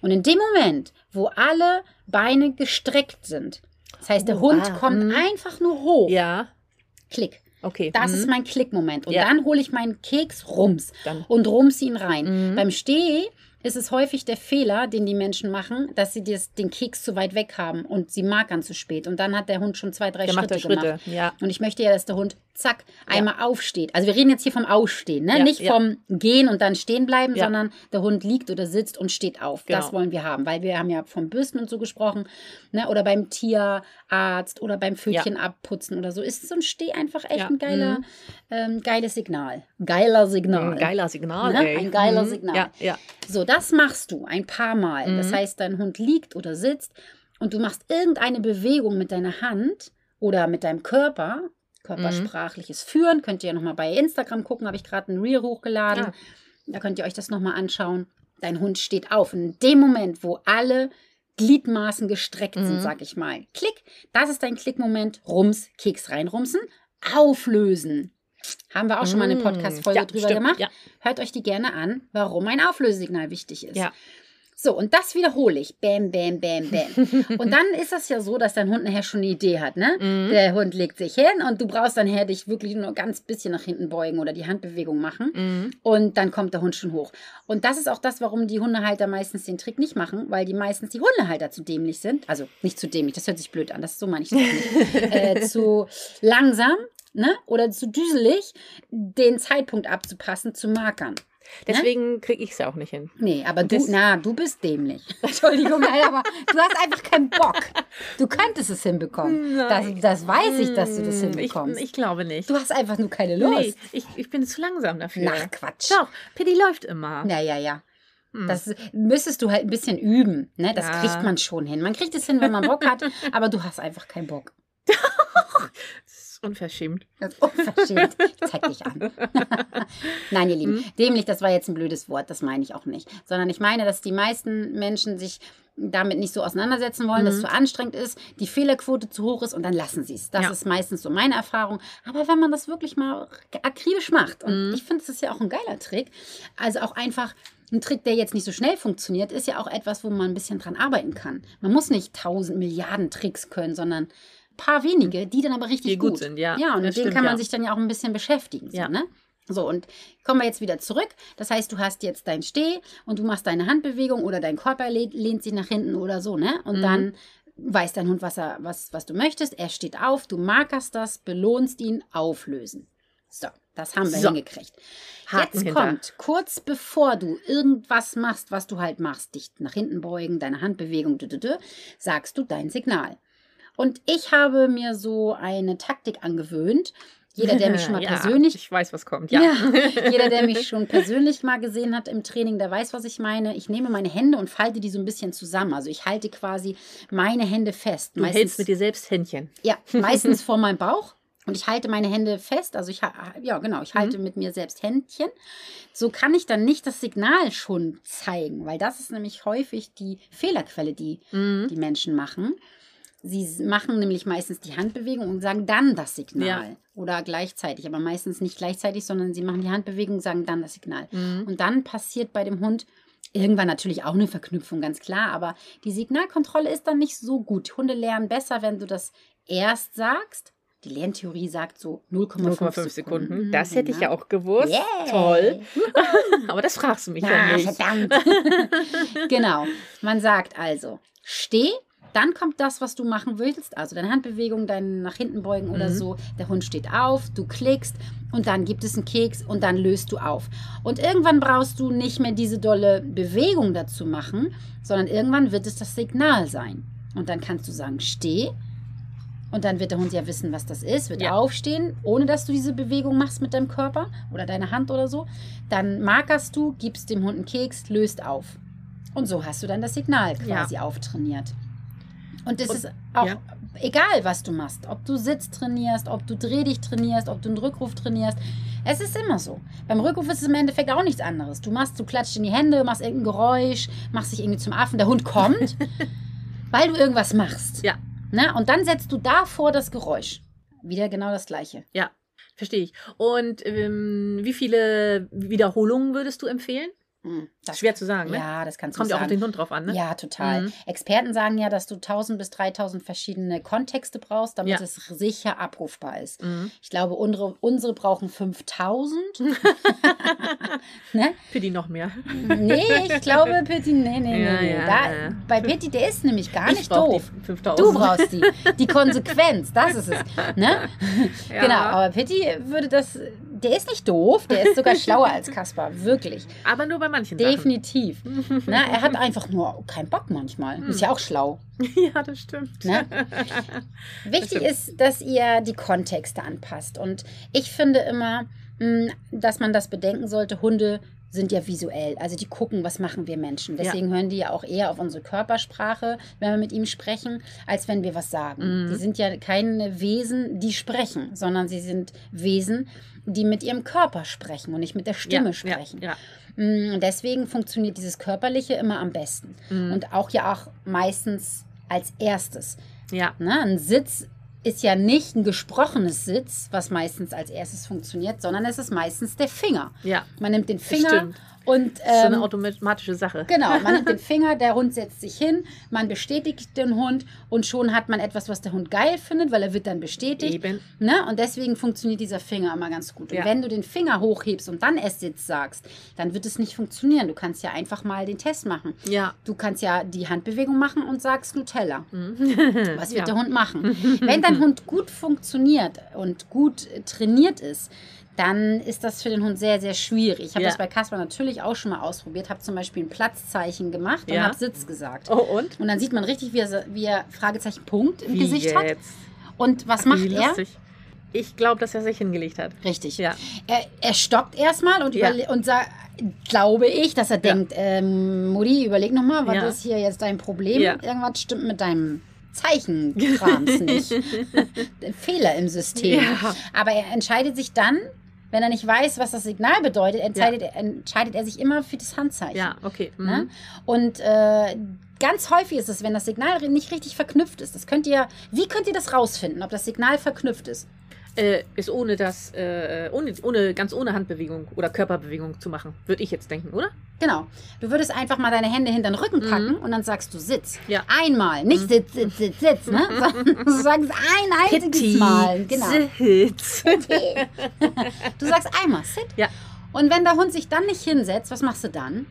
Und in dem Moment, wo alle Beine gestreckt sind, das heißt, der Oh, Hund ah, kommt mhm. einfach nur hoch. Ja, Klick. okay. Das Mhm. ist mein Klickmoment. Und Ja. dann hole ich meinen Keks rums Dann. und rums ihn rein. Mhm. Beim Steh ist es häufig der Fehler, den die Menschen machen, dass sie das, den Keks zu weit weg haben und sie markern zu spät. Und dann hat der Hund schon zwei, drei Der Schritte, Schritte. gemacht. Ja. Und ich möchte ja, dass der Hund zack einmal aufsteht. Also wir reden jetzt hier vom Aufstehen, ne? Ja, nicht ja. vom Gehen und dann stehen bleiben, Ja. sondern der Hund liegt oder sitzt und steht auf. Das Genau. wollen wir haben, weil wir haben ja vom Bürsten und so gesprochen, ne? oder beim Tierarzt oder beim Pfötchen abputzen oder so. Ist so ein Steh einfach echt Ja. ein geiler, Mhm. ähm, geiles Signal. Geiler Signal. Ein geiler Signal, Ne? Ein geiler Mhm. Signal. Ja, ja. So, das machst du ein paar Mal. Das Mhm. heißt, dein Hund liegt oder sitzt und du machst irgendeine Bewegung mit deiner Hand oder mit deinem Körper. Körpersprachliches Führen. Könnt ihr ja nochmal bei Instagram gucken, habe ich gerade ein Reel hochgeladen. Ah. Da könnt ihr euch das nochmal anschauen. Dein Hund steht auf. Und in dem Moment, wo alle Gliedmaßen gestreckt sind, Mhm. sag ich mal, klick, das ist dein Klickmoment. Rums, Keks reinrumsen, auflösen. Haben wir auch schon mal eine Mm. Podcast-Folge Ja, drüber stimmt, gemacht. ja. Hört euch die gerne an, warum ein Auflösesignal wichtig ist. Ja. So, und das wiederhole ich. Bam, bam, bam, bam. und dann ist das ja so, dass dein Hund nachher schon eine Idee hat, ne? Mhm. Der Hund legt sich hin und du brauchst dann her dich wirklich nur ganz bisschen nach hinten beugen oder die Handbewegung machen. Mhm. Und dann kommt der Hund schon hoch. Und das ist auch das, warum die Hundehalter meistens den Trick nicht machen, weil die meistens die Hundehalter zu dämlich sind. Also nicht zu dämlich, das hört sich blöd an, das so meine ich das nicht. äh, zu langsam, ne? Oder zu düselig, den Zeitpunkt abzupassen, zu markern. Deswegen kriege ich es auch nicht hin. Nee, aber du, Das- na, du bist dämlich. Entschuldigung, nein, aber du hast einfach keinen Bock. Du könntest es hinbekommen. Das, das weiß ich, dass du das Hm, hinbekommst. Ich, ich glaube nicht. du hast einfach nur keine Lust. Nee, ich, ich bin zu langsam dafür. Ach, Quatsch. Doch, Pitti läuft immer. Ja, ja, ja. Hm. Das müsstest du halt ein bisschen üben. Ne? Das Ja. kriegt man schon hin. Man kriegt es hin, wenn man Bock hat, aber du hast einfach keinen Bock. Unverschämt. Das ist unverschämt. Ich zeig dich an. Nein, ihr Lieben, Hm? dämlich, das war jetzt ein blödes Wort, das meine ich auch nicht. Sondern ich meine, dass die meisten Menschen sich damit nicht so auseinandersetzen wollen, dass es Mhm. zu anstrengend ist, die Fehlerquote zu hoch ist und dann lassen sie es. Das Ja. ist meistens so meine Erfahrung. Aber wenn man das wirklich mal akribisch macht, und Mhm. ich finde, das ist ja auch ein geiler Trick, also auch einfach ein Trick, der jetzt nicht so schnell funktioniert, ist ja auch etwas, wo man ein bisschen dran arbeiten kann. Man muss nicht tausend Milliarden Tricks können, sondern paar wenige, die dann aber richtig Die gut sind, ja. Ja, und mit Das denen stimmt, kann man ja. sich dann ja auch ein bisschen beschäftigen. So, Ja. ne? So, und kommen wir jetzt wieder zurück. Das heißt, du hast jetzt dein Steh und du machst deine Handbewegung oder dein Körper lehnt, lehnt sich nach hinten oder so, ne? Und Mhm. dann weiß dein Hund, was, er, was, was du möchtest. Er steht auf, du markerst das, belohnst ihn, auflösen. So, das haben wir So. hingekriegt. Haken Jetzt hinter. kommt, kurz bevor du irgendwas machst, was du halt machst, dich nach hinten beugen, deine Handbewegung, dü, dü, dü, sagst du dein Signal. Und ich habe mir so eine Taktik angewöhnt. Jeder, der mich schon mal ja, persönlich Ich weiß, was kommt. ja. Ja. Jeder, der mich schon persönlich mal gesehen hat im Training, der weiß, was ich meine. Ich nehme meine Hände und falte die so ein bisschen zusammen. Also ich halte quasi meine Hände fest. Du hältst mit dir selbst Händchen. ja, meistens vor meinem Bauch. und ich halte meine Hände fest, also ich, ja genau, ich halte mhm. mit mir selbst Händchen, so kann ich dann nicht das Signal schon zeigen, weil das ist nämlich häufig die Fehlerquelle, die mhm. die Menschen machen. Sie machen nämlich meistens die Handbewegung und sagen dann das Signal. Ja. Oder gleichzeitig, aber meistens nicht gleichzeitig, sondern sie machen die Handbewegung und sagen dann das Signal. Mhm. Und dann passiert bei dem Hund irgendwann natürlich auch eine Verknüpfung, ganz klar, aber die Signalkontrolle ist dann nicht so gut. Hunde lernen besser, wenn du das erst sagst die Lerntheorie sagt so 0,5 Sekunden. Sekunden. Das hätte ich ja auch gewusst. Yeah. Toll. Aber das fragst du mich ja, ja nicht. Verdammt. genau. Man sagt also, steh, dann kommt das, was du machen willst, also deine Handbewegung, dein nach hinten beugen mhm. oder so. Der Hund steht auf, du klickst und dann gibt es einen Keks und dann löst du auf. Und irgendwann brauchst du nicht mehr diese dolle Bewegung dazu machen, sondern irgendwann wird es das Signal sein. Und dann kannst du sagen, steh, und dann wird der Hund ja wissen, was das ist, wird ja. aufstehen, ohne dass du diese Bewegung machst mit deinem Körper oder deiner Hand oder so. Dann markerst du, gibst dem Hund einen Keks, löst auf. Und so hast du dann das Signal quasi ja. auftrainiert. Und das und, ist auch ja. egal, was du machst. Ob du Sitz trainierst, ob du Dreh dich trainierst, ob du einen Rückruf trainierst. Es ist immer so. Beim Rückruf ist es im Endeffekt auch nichts anderes. Du machst, du klatscht in die Hände, machst irgendein Geräusch, machst dich irgendwie zum Affen. Der Hund kommt, weil du irgendwas machst. Ja. Ne? Und dann setzt du davor das Geräusch. Wieder genau das gleiche. Ja, verstehe ich. Und ähm, wie viele Wiederholungen würdest du empfehlen? Hm, das Schwer zu sagen, ne? Ja, das kannst du Kommt ja auch auf den Hund drauf an, ne? Ja, total. Mhm. Experten sagen ja, dass du 1000 bis 3000 verschiedene Kontexte brauchst, damit ja. es sicher abrufbar ist. Mhm. Ich glaube, unsere, unsere brauchen 5000. ne? Pitti noch mehr. Nee, ich glaube, Pitti, nee, nee, ja, nee. Ja, da. Bei Pitti, der ist nämlich gar ich nicht doof. Du brauchst die. Die Konsequenz, das ist es. Ne? Genau, aber Pitti würde das der ist nicht doof, der ist sogar schlauer als Kaspar, wirklich. Aber nur bei manchen Definitiv. Na, er hat einfach nur keinen Bock manchmal. Hm. Ist ja auch schlau. Ja, das stimmt. Ne? Wichtig das stimmt. ist, dass ihr die Kontexte anpasst. Und ich finde immer, hm, dass man das bedenken sollte. Hunde sind ja visuell. Also die gucken, was machen wir Menschen. Deswegen ja. hören die ja auch eher auf unsere Körpersprache, wenn wir mit ihm sprechen, als wenn wir was sagen. Mhm. Die sind ja keine Wesen, die sprechen, sondern sie sind Wesen, die mit ihrem Körper sprechen und nicht mit der Stimme ja, sprechen. Ja, ja. Mm, deswegen funktioniert dieses Körperliche immer am besten. Mhm. Und auch ja auch meistens als erstes. Ja. Na, ein Sitz ist ja nicht ein gesprochenes Sitz, was meistens als erstes funktioniert, sondern es ist meistens der Finger. Ja. Man nimmt den Finger und, ähm, das ist so eine ähm, automatische Sache. Genau, man nimmt den Finger, der Hund setzt sich hin, man bestätigt den Hund und schon hat man etwas, was der Hund geil findet, weil er wird dann bestätigt. Eben. Ne? Und deswegen funktioniert dieser Finger immer ganz gut. Und ja. wenn du den Finger hochhebst und dann Esssitz sagst, dann wird es nicht funktionieren. Du kannst ja einfach mal den Test machen. Ja. Du kannst ja die Handbewegung machen und sagst Nutella. Mhm. Was wird ja. der Hund machen? wenn dein Hund gut funktioniert und gut trainiert ist, dann ist das für den Hund sehr, sehr schwierig. Ich habe ja. das bei Kasper natürlich auch schon mal ausprobiert, habe zum Beispiel ein Platzzeichen gemacht und ja. habe Sitz gesagt. Oh, und? Und dann sieht man richtig, wie er, wie er Fragezeichen Punkt im wie Gesicht jetzt? hat. Und was Ach, macht er? Ich glaube, dass er sich hingelegt hat. Richtig. Ja. Er, er stockt erstmal und, ja. und sagt, glaube ich, dass er denkt, ähm, Mutti, überleg nochmal, was ist hier jetzt dein Problem? Irgendwas stimmt mit deinem Zeichenkrams nicht. Fehler im System. Ja. Aber er entscheidet sich dann wenn er nicht weiß, was das Signal bedeutet, entscheidet, ja. er, entscheidet er sich immer für das Handzeichen. Ja, okay. Ne? Mhm. Ne? Und äh, ganz häufig ist es, wenn das Signal nicht richtig verknüpft ist. Das könnt ihr, wie könnt ihr das rausfinden, ob das Signal verknüpft ist? Äh, ist ohne das, äh, ohne, ohne, ganz ohne Handbewegung oder Körperbewegung zu machen, würde ich jetzt denken, oder? Genau. Du würdest einfach mal deine Hände hinter den Rücken mhm. packen mhm. und dann sagst du Sitz. Ja. Einmal. Nicht mhm. Sitz, Sitz, Sitz, Sitz, ne? du sagst ein einziges Pitti. Mal. Genau. Sitz. du sagst einmal Sit. Ja. Und wenn der Hund sich dann nicht hinsetzt, was machst du dann?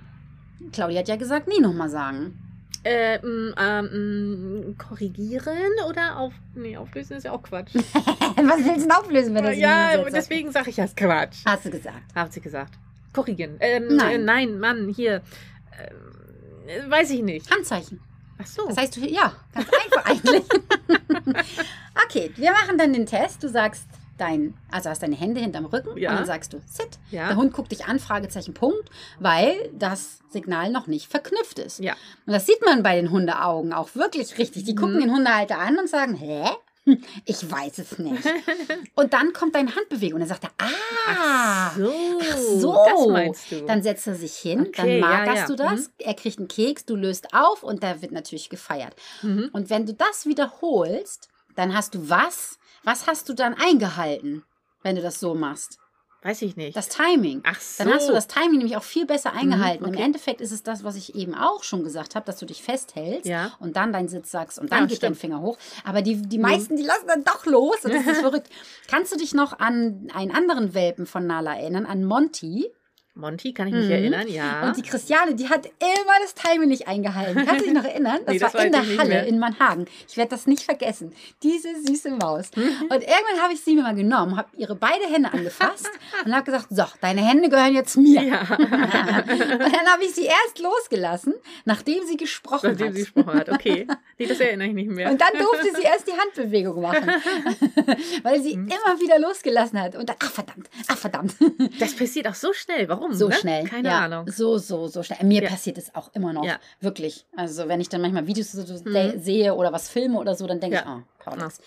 Claudia hat ja gesagt, nie nochmal sagen. Äh, ähm, korrigieren oder auf. Nee, auflösen ist ja auch Quatsch. Was willst du denn auflösen, wenn das Ja, deswegen sage ich ja Quatsch. Hast du gesagt? Hat sie gesagt. Korrigieren. Ähm, nein. Äh, nein, Mann, hier. Äh, weiß ich nicht. Handzeichen. Ach so. Das heißt, ja, ganz einfach eigentlich. okay, wir machen dann den Test. Du sagst dein, also hast deine Hände hinterm Rücken ja. und dann sagst du Sit. Ja. Der Hund guckt dich an, Fragezeichen, Punkt, weil das Signal noch nicht verknüpft ist. Ja. Und das sieht man bei den Hundeaugen auch wirklich richtig. Die gucken mhm. den Hundehalter an und sagen, hä? Ich weiß es nicht. Und dann kommt deine Handbewegung und dann sagt er, ah, so, ach so. das meinst du. Dann setzt er sich hin, Okay, dann ja, magerst ja. du das, Mhm. er kriegt einen Keks, du löst auf und da wird natürlich gefeiert. Mhm. Und wenn du das wiederholst, dann hast du was? Was hast du dann eingehalten, wenn du das so machst? Weiß ich nicht. Das Timing. Ach so. Dann hast du das Timing nämlich auch viel besser eingehalten. okay. Im Endeffekt ist es das, was ich eben auch schon gesagt habe, dass du dich festhältst Ja. und dann deinen Sitz sagst und dann Ja, geht dein stimmt. Finger hoch. Aber die, die meisten, die lassen dann doch los und das ist verrückt. Kannst du dich noch an einen anderen Welpen von Nala erinnern, an Monty? Monty, kann ich mich Mhm. erinnern, ja. Und die Christiane, die hat immer das Timing nicht eingehalten. Kannst du dich noch erinnern? Das, Nee, das war in der Halle mehr. in Mannhagen. Ich werde das nicht vergessen. Diese süße Maus. Mhm. Und irgendwann habe ich sie mir mal genommen, habe ihre beide Hände angefasst und habe gesagt, so, deine Hände gehören jetzt mir. ja, Und dann habe ich sie erst losgelassen, nachdem sie gesprochen nachdem hat. sie gesprochen hat. Okay. Nee, das erinnere ich nicht mehr. und dann durfte sie erst die Handbewegung machen, weil sie Mhm. immer wieder losgelassen hat. Und dann, ach verdammt, ach verdammt. das passiert auch so schnell. Warum? So ne? schnell. Keine ja, Ahnung. So, so, so schnell. Mir Ja. passiert es auch immer noch. Ja. Wirklich. Also, wenn ich dann manchmal Videos so Mhm. sehe oder was filme oder so, dann denke ich, oh, Paulix.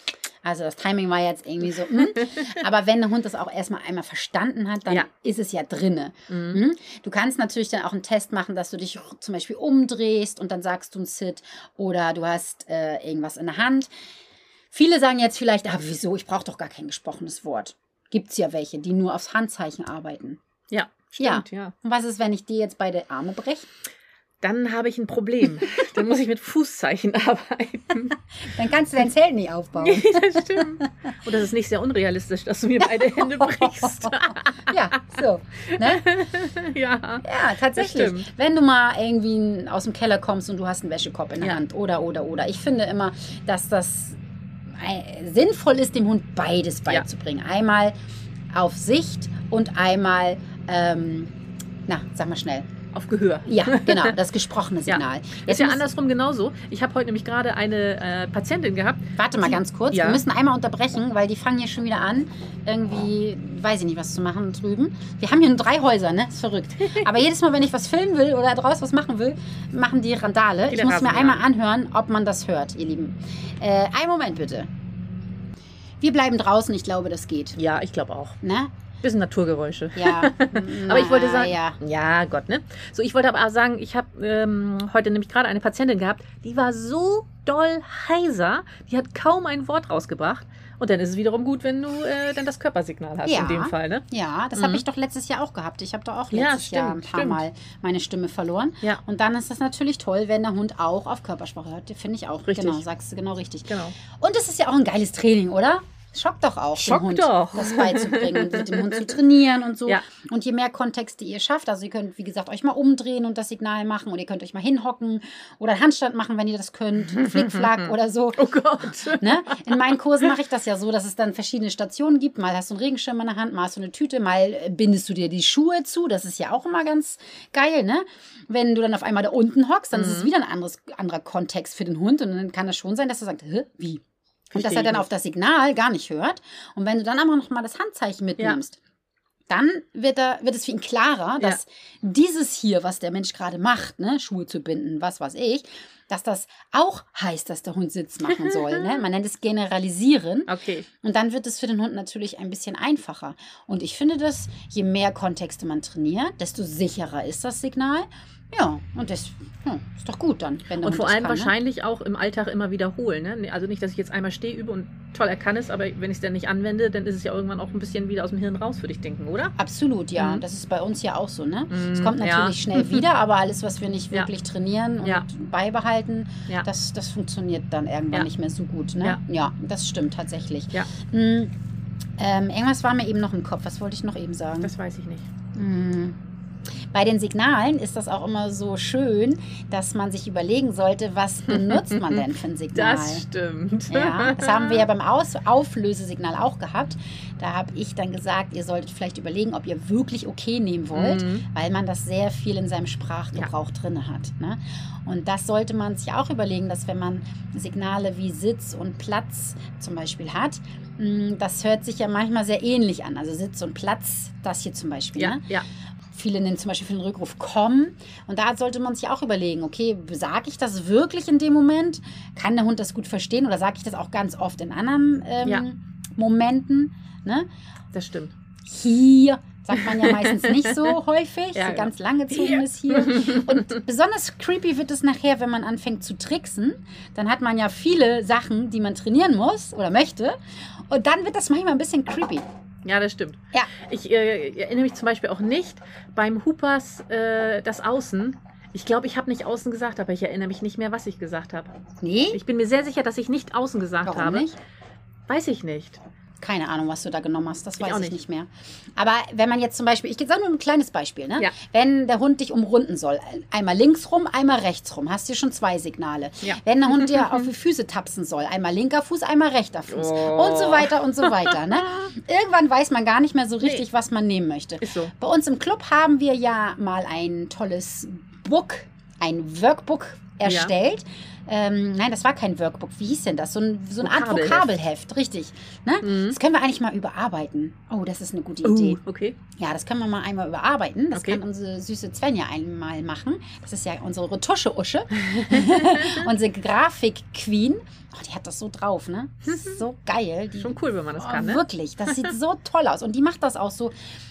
Also, das Timing war jetzt irgendwie so. hm. Aber wenn der Hund das auch erstmal einmal verstanden hat, dann Ja. ist es ja drinne. Mhm. Hm? Du kannst natürlich dann auch einen Test machen, dass du dich zum Beispiel umdrehst und dann sagst du ein Sit oder du hast äh, irgendwas in der Hand. Viele sagen jetzt vielleicht, ah, wieso, ich brauche doch gar kein gesprochenes Wort. Gibt es ja welche, die nur aufs Handzeichen arbeiten. Ja, stimmt, ja. Und was ist, wenn ich dir jetzt beide Arme breche? Dann habe ich ein Problem. Dann muss ich mit Fußzeichen arbeiten. Dann kannst du dein Zelt nicht aufbauen. das stimmt. Und das ist nicht sehr unrealistisch, dass du mir beide Hände brichst. ja, so. Ne? ja. Ja, tatsächlich. Wenn du mal irgendwie aus dem Keller kommst und du hast einen Wäschekorb in der Ja. Hand oder, oder, oder. Ich finde immer, dass das äh, sinnvoll ist, dem Hund beides Ja. beizubringen. Einmal auf Sicht und einmal, ähm, na, sag mal schnell. Auf Gehör. Ja, genau, das gesprochene Ja. Signal. Ist Jetzt ja andersrum genauso. Ich habe heute nämlich gerade eine äh, Patientin gehabt. Warte mal ganz kurz. Ja. Wir müssen einmal unterbrechen, weil die fangen hier schon wieder an, irgendwie, weiß ich nicht, was zu machen drüben. Wir haben hier nur drei Häuser, ne? Ist verrückt. Aber jedes Mal, wenn ich was filmen will oder draußen was machen will, machen die Randale. Die Ich muss mir einmal ja. anhören, ob man das hört, ihr Lieben. Äh, einen Moment bitte. Wir bleiben draußen, ich glaube, das geht. Ja, ich glaube auch. Ne? Bisschen Naturgeräusche. Ja. Aber ich wollte sagen, Ja. ja, Gott, ne? So, ich wollte aber auch sagen, ich habe ähm, heute nämlich gerade eine Patientin gehabt, die war so doll heiser, die hat kaum ein Wort rausgebracht. Und dann ist es wiederum gut, wenn du äh, dann das Körpersignal hast Ja. in dem Fall, ne? Ja, das Mhm. habe ich doch letztes Jahr auch gehabt. Ich habe doch auch Ja, letztes Jahr ein stimmt, paar stimmt. Mal meine Stimme verloren. Ja. Und dann ist das natürlich toll, wenn der Hund auch auf Körpersprache hört. Finde ich auch. Richtig. Genau, sagst du genau richtig. Genau. Und es ist ja auch ein geiles Training, oder? Schockt doch auch, Schockt dem Hund doch. das beizubringen und mit dem Hund zu trainieren und so. Ja. Und je mehr Kontexte ihr schafft, also ihr könnt, wie gesagt, euch mal umdrehen und das Signal machen oder ihr könnt euch mal hinhocken oder einen Handstand machen, wenn ihr das könnt, Flickflack oder so. Oh Gott. Ne? In meinen Kursen mache ich das ja so, dass es dann verschiedene Stationen gibt. Mal hast du einen Regenschirm in der Hand, mal hast du eine Tüte, mal äh, bindest du dir die Schuhe zu. Das ist ja auch immer ganz geil, ne? Wenn du dann auf einmal da unten hockst, dann ist Mhm. es wieder ein anderes, anderer Kontext für den Hund. Und dann kann es schon sein, dass er sagt, Hä, wie? Und dass er dann auf das Signal gar nicht hört. Und wenn du dann aber noch mal das Handzeichen mitnimmst, dann wird, er, wird es für ihn klarer, Ja. dass dieses hier, was der Mensch gerade macht, ne, Schuhe zu binden, was weiß ich, dass das auch heißt, dass der Hund Sitz machen soll. Ne? Man nennt es Generalisieren. Okay. Und dann wird es für den Hund natürlich ein bisschen einfacher. Und ich finde, dass je mehr Kontexte man trainiert, desto sicherer ist das Signal. Ja, und das ja, ist doch gut dann, wenn Und vor allem kann, ne? wahrscheinlich auch im Alltag immer wiederholen. Ne? Also nicht, dass ich jetzt einmal stehe, übe und toll, er kann es, aber wenn ich es dann nicht anwende, dann ist es ja irgendwann auch ein bisschen wieder aus dem Hirn raus, würde ich denken, oder? Absolut, ja. Mhm. Das ist bei uns ja auch so, ne? Es Mhm, kommt ja. natürlich schnell wieder, aber alles, was wir nicht Ja. wirklich trainieren und Ja. beibehalten, Ja. das, das funktioniert dann irgendwann Ja. nicht mehr so gut, ne? Ja. das stimmt tatsächlich. Ja. Mm, ähm, irgendwas war mir eben noch im Kopf. Was wollte ich noch eben sagen? Das weiß ich nicht. Mm. Bei den Signalen ist das auch immer so schön, dass man sich überlegen sollte, was benutzt man denn für ein Signal? Das stimmt. Ja, das haben wir ja beim Aus Auflösesignal auch gehabt. Da habe ich dann gesagt, ihr solltet vielleicht überlegen, ob ihr wirklich okay nehmen wollt, Mhm. weil man das sehr viel in seinem Sprachgebrauch drin hat. Ne? Und das sollte man sich auch überlegen, dass wenn man Signale wie Sitz und Platz zum Beispiel hat, mh, das hört sich ja manchmal sehr ähnlich an. Also Sitz und Platz, das hier zum Beispiel. Ja, Ne? ja. Viele nennen zum Beispiel für den Rückruf kommen. Und da sollte man sich auch überlegen, okay, sage ich das wirklich in dem Moment? Kann der Hund das gut verstehen oder sage ich das auch ganz oft in anderen ähm, Ja. Momenten? Ne? Das stimmt. Hier sagt man ja meistens nicht so häufig, Ja, so genau. ganz langgezogen Hier. ist hier. Und besonders creepy wird es nachher, wenn man anfängt zu tricksen. Dann hat man ja viele Sachen, die man trainieren muss oder möchte. Und dann wird das manchmal ein bisschen creepy. Ja, das stimmt. Ja. Ich äh, erinnere mich zum Beispiel auch nicht beim Hoopers äh, das Außen. Ich glaube, ich habe nicht außen gesagt, aber ich erinnere mich nicht mehr, was ich gesagt habe. Nee? Ich bin mir sehr sicher, dass ich nicht außen gesagt Warum habe. nicht? Weiß ich nicht. Keine Ahnung, was du da genommen hast. Das Ich weiß ich nicht. nicht mehr. Aber wenn man jetzt zum Beispiel, ich sage nur ein kleines Beispiel, ne? Ja. Wenn der Hund dich umrunden soll, einmal links rum, einmal rechts rum, hast du schon zwei Signale. Ja. Wenn der Hund dir auf die Füße tapsen soll, einmal linker Fuß, einmal rechter Fuß Oh. und so weiter und so weiter. Ne? Irgendwann weiß man gar nicht mehr so richtig, was man nehmen möchte. So. Bei uns im Club haben wir ja mal ein tolles Book, ein Workbook erstellt. Ähm, nein, das war kein Workbook. Wie hieß denn das? So, ein, so eine Art Vokabelheft. Richtig. Ne? Mhm. Das können wir eigentlich mal überarbeiten. Oh, das ist eine gute Idee. Uh, okay. Ja, das können wir mal einmal überarbeiten. Das Okay. kann unsere süße Svenja einmal machen. Das ist ja unsere Retusche-Usche. unsere Grafik-Queen. Oh, die hat das so drauf, ne? Das ist so geil. Die, Schon cool, wenn man das oh, kann, ne? Wirklich, das sieht so toll aus. Und die macht das auch so,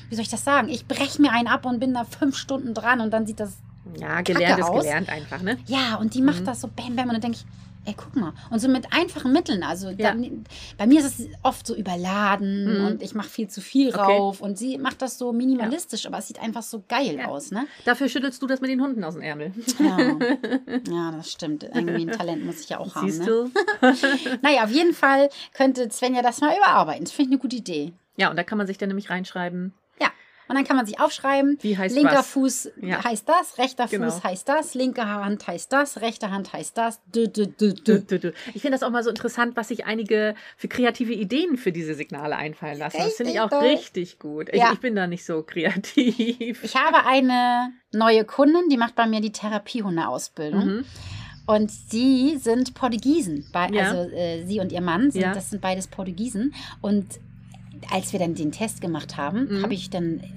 wie soll ich das sagen? Ich breche mir einen ab und bin da fünf Stunden dran und dann sieht das Ja, gelernt ist aus. gelernt einfach, ne? ja, und die macht Mhm. das so bam, bam. Und dann denke ich, ey, guck mal. Und so mit einfachen Mitteln. Also Ja. dann, bei mir ist es oft so überladen Mhm. und ich mache viel zu viel Okay. rauf. Und sie macht das so minimalistisch, aber es sieht einfach so geil Ja. aus, ne? Dafür schüttelst du das mit den Hunden aus dem Ärmel. Ja. ja, das stimmt. Irgendwie ein Talent muss ich ja auch haben. Siehst Ne? du? Naja, auf jeden Fall könnte Svenja das mal überarbeiten. Das finde ich eine gute Idee. Ja, und da kann man sich dann nämlich reinschreiben, Ja. Und dann kann man sich aufschreiben, wie heißt linker was. Fuß Ja. heißt das, rechter Genau. Fuß heißt das, linke Hand heißt das, rechte Hand heißt das. Dü, dü, dü. Ich finde das auch mal so interessant, was sich einige für kreative Ideen für diese Signale einfallen lassen. Das finde ich auch Richtig toll. richtig gut. Ich, Ja. ich bin da nicht so kreativ. Ich habe eine neue Kundin, die macht bei mir die Therapiehundeausbildung. Mhm. Und sie sind Portugiesen. Also äh, sie und ihr Mann, sind, Ja. das sind beides Portugiesen. Und als wir dann den Test gemacht haben, Mhm. habe ich dann äh,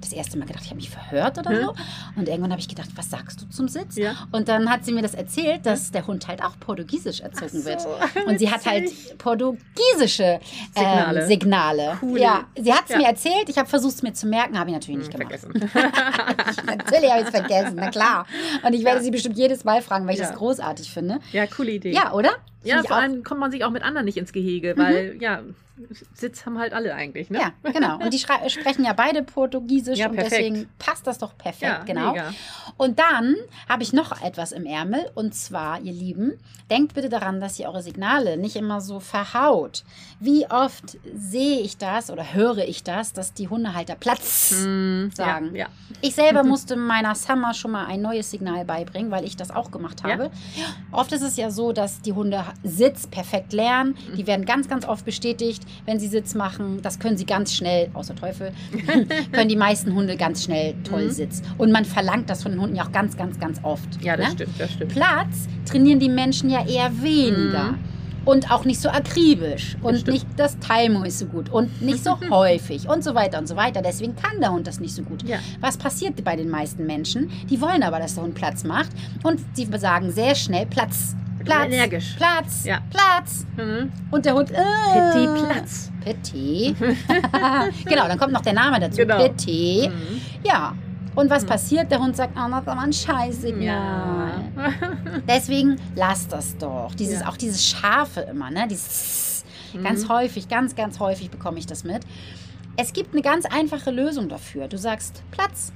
das erste Mal gedacht, ich habe mich verhört oder Mhm. so. Und irgendwann habe ich gedacht, was sagst du zum Sitz? Ja. Und dann hat sie mir das erzählt, dass der Hund halt auch portugiesisch erzogen Ach wird. so, Und sie hat halt portugiesische Signale. Ähm, Signale. Cool. Ja, sie hat es Ja. mir erzählt. Ich habe versucht, es mir zu merken, habe ich natürlich nicht gemacht. vergessen. Natürlich habe ich es vergessen, na klar. Und ich werde Ja. sie bestimmt jedes Mal fragen, weil ich das großartig finde. ja, coole Idee. Ja, oder? Ja, vor allem kommt man sich auch mit anderen nicht ins Gehege, weil, ja, Sitz haben halt alle eigentlich, ne? Ja, genau. Und die sprechen ja beide Portugiesisch Ja, und deswegen passt das doch perfekt, Ja, genau. mega. Und dann habe ich noch etwas im Ärmel und zwar, ihr Lieben, denkt bitte daran, dass ihr eure Signale nicht immer so verhaut. Wie oft sehe ich das oder höre ich das, dass die Hundehalter Platz Hm, sagen. Ja. Ich selber musste meiner Summer schon mal ein neues Signal beibringen, weil ich das auch gemacht habe. Oft ist es ja so, dass die Hunde Sitz perfekt lernen. Mhm. Die werden ganz, ganz oft bestätigt, wenn sie Sitz machen. Das können sie ganz schnell, außer Teufel, können die meisten Hunde ganz schnell toll Mhm. Sitz. Und man verlangt das von den Hunden ja auch ganz, ganz, ganz oft. ja, das ne? stimmt, das stimmt. Platz trainieren die Menschen ja eher weniger. Mhm. Und auch nicht so akribisch. Und stimmt. nicht das Timing ist so gut. Und nicht so häufig. Und so weiter und so weiter. Deswegen kann der Hund das nicht so gut. Ja. Was passiert bei den meisten Menschen? Die wollen aber, dass der Hund Platz macht. Und sie sagen sehr schnell Platz. Platz. Energisch. Platz. Ja. Platz. Mhm. Und der Hund. Äh, Petit Platz. Petit. genau, dann kommt noch der Name dazu. Genau. Petit. Mhm. Ja. Und was Mhm. passiert? Der Hund sagt, oh, das ist aber ein Scheißsignal. Ja. Deswegen lass das doch. Dieses, Ja. Auch dieses Scharfe immer, ne? Dieses ganz Mhm. häufig, ganz, ganz häufig bekomme ich das mit. Es gibt eine ganz einfache Lösung dafür. Du sagst Platz.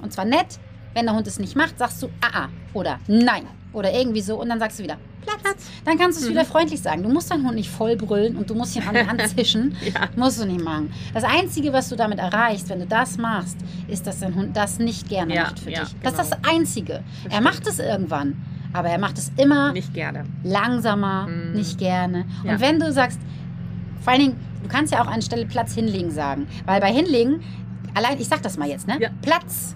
Und zwar nett. Wenn der Hund es nicht macht, sagst du ah, ah oder nein. Oder irgendwie so. Und dann sagst du wieder Platz. Dann kannst du es Mhm. wieder freundlich sagen. Du musst deinen Hund nicht voll brüllen und du musst ihn an die Hand zischen. Ja. Musst du nicht machen. Das Einzige, was du damit erreichst, wenn du das machst, ist, dass dein Hund das nicht gerne Ja, macht für ja, dich. Das ist genau. das Einzige. er stimmt. macht es irgendwann. Aber er macht es immer Nicht gerne. langsamer, Mm. nicht gerne. Und wenn du sagst, vor allen Dingen, du kannst ja auch anstelle Platz hinlegen sagen. Weil bei hinlegen, allein, ich sag das mal jetzt, ne? Ja. Platz,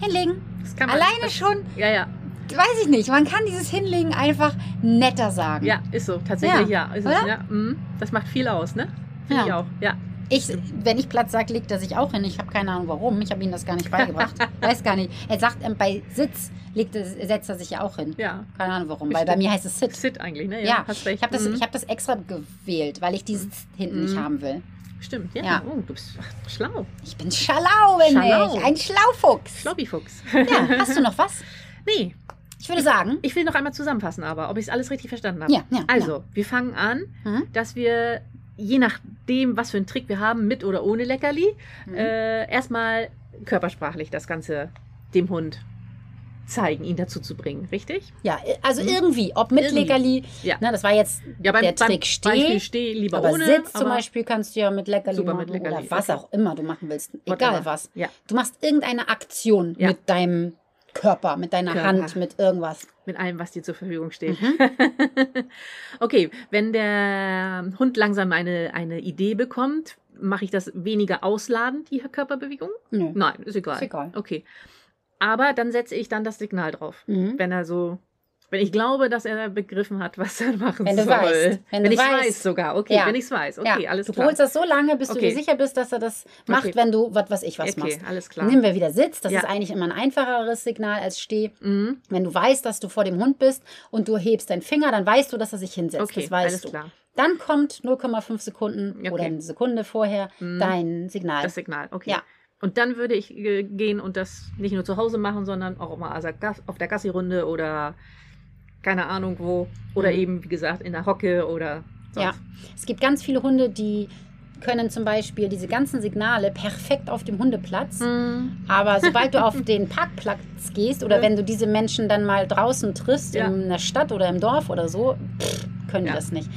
hinlegen. Das kann man, Alleine das, schon, Ja, ja. Weiß ich nicht, man kann dieses Hinlegen einfach netter sagen. Ja, ist so. Tatsächlich, Ja, ja. Es, ja. Mhm. Das macht viel aus, ne? Finde Ja. ich auch. Ja. Ich, wenn ich Platz sage, legt er sich auch hin. Ich habe keine Ahnung warum. Ich habe ihm das gar nicht beigebracht. Weiß gar nicht. Er sagt, ähm, bei Sitz legt er, setzt er sich ja auch hin. Ja. Keine Ahnung warum. Weil bei mir heißt es Sit. Sit eigentlich, ne? Ja, recht. ich habe das, Mhm. ich hab das extra gewählt, weil ich dieses hinten nicht Mhm. haben will. Stimmt, ja. Ja. Oh, du bist schlau. Ich bin Schalau, bin Schalau. ich. Ein Schlaufuchs. Schlobbyfuchs. Ja, hast du noch was? nee, Ich würde sagen, ich will noch einmal zusammenfassen, aber ob ich es alles richtig verstanden habe. Ja, ja, Also, wir fangen an, hm? dass wir, je nachdem, was für einen Trick wir haben, mit oder ohne Leckerli, Mhm. äh, erstmal körpersprachlich das Ganze dem Hund zeigen, ihn dazu zu bringen, richtig? ja, also Hm? irgendwie, ob mit Irgendwie. Leckerli, Ja. ne, das war jetzt Ja, beim, der Trick Beispiel Steh, steh lieber aber ohne. Sitz zum Beispiel kannst du ja mit Leckerli machen mit Leckerli, oder was okay. auch immer du machen willst, egal was. Ja, Du machst irgendeine Aktion Ja. mit deinem Körper, mit deiner Körper. Hand, mit irgendwas. mit allem, was dir zur Verfügung steht. Mhm. okay, wenn der Hund langsam eine, eine Idee bekommt, mache ich das weniger ausladend, die Körperbewegung? Nö. Nein, ist egal. Ist egal. Okay. Aber dann setze ich dann das Signal drauf. Mhm. Wenn er so, wenn ich glaube, dass er begriffen hat, was er machen Wenn du soll. weißt. Wenn Wenn, du ich weißt. weiß sogar. Okay, Ja. wenn ich es weiß. Okay, ja, alles du klar. holst das so lange, bis du Okay. dir sicher bist, dass er das macht, Okay. wenn du, was weiß ich, was okay, machst. alles klar. Nehmen wir wieder Sitz. Das Ja. ist eigentlich immer ein einfacheres Signal als Steh. Mhm. Wenn du weißt, dass du vor dem Hund bist und du hebst deinen Finger, dann weißt du, dass er sich hinsetzt. Okay, das weißt alles du. klar. Dann kommt 0,5 Sekunden Okay. oder eine Sekunde vorher Mhm. dein Signal. Das Signal, okay. Ja. Und dann würde ich äh, gehen und das nicht nur zu Hause machen, sondern auch mal also auf der Gassi-Runde oder keine Ahnung wo. Oder Mhm. eben, wie gesagt, in der Hocke oder sonst. Ja. Es gibt ganz viele Hunde, die können zum Beispiel diese ganzen Signale perfekt auf dem Hundeplatz. Mhm. Aber sobald du auf den Parkplatz gehst oder Ja. wenn du diese Menschen dann mal draußen triffst, Ja. in der Stadt oder im Dorf oder so, pff, können die Ja. das nicht.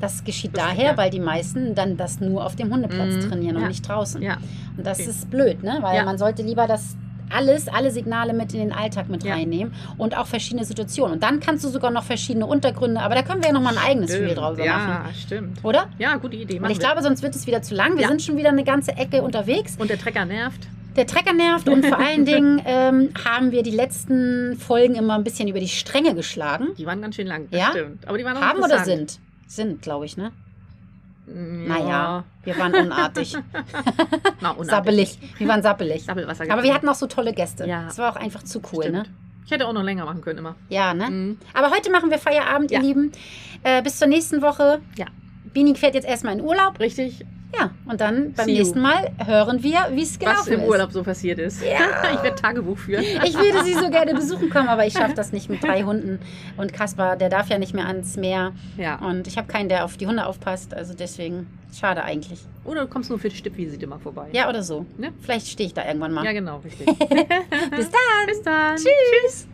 Das geschieht Das- daher, ja. weil die meisten dann das nur auf dem Hundeplatz Mhm. trainieren und nicht draußen. Ja, Und das Okay. ist blöd, ne? Weil man sollte lieber das alles, alle Signale mit in den Alltag mit Ja. reinnehmen und auch verschiedene Situationen. Und dann kannst du sogar noch verschiedene Untergründe, aber da können wir ja nochmal ein eigenes Spiel stimmt. draus ja machen. stimmt. Oder? Ja, gute Idee. Weil ich wir. glaube, sonst wird es wieder zu lang. Wir Ja. sind schon wieder eine ganze Ecke unterwegs. Und der Trecker nervt. Der Trecker nervt und vor allen Dingen ähm, haben wir die letzten Folgen immer ein bisschen über die Stränge geschlagen. Die waren ganz schön lang. Das Ja? stimmt. Aber die waren auch Haben oder sind? Sind, glaube ich, ne? Mm, Naja, wir waren unartig. Na, unartig. sappelig. Wir waren sappelig. Aber wir hatten auch so tolle Gäste. Ja. Das war auch einfach zu cool, ne? Stimmt. Ich hätte auch noch länger machen können immer. Ja, ne? Mhm. Aber heute machen wir Feierabend, Ja. ihr Lieben. Äh, bis zur nächsten Woche. Ja. Bini fährt jetzt erstmal in Urlaub. Richtig, Ja, und dann beim See nächsten Mal hören wir, wie es gelaufen was im ist. Urlaub so passiert ist. Ja. Ich werde Tagebuch führen. Ich würde sie so gerne besuchen kommen, aber ich schaffe das nicht mit drei Hunden. Und Kaspar, der darf ja nicht mehr ans Meer. Ja. Und ich habe keinen, der auf die Hunde aufpasst. Also deswegen, schade eigentlich. Oder du kommst nur für die Stippvisite mal vorbei. Ja, oder so. Ne? Vielleicht stehe ich da irgendwann mal. Ja, genau, richtig. Bis dann. Bis dann. Tschüss.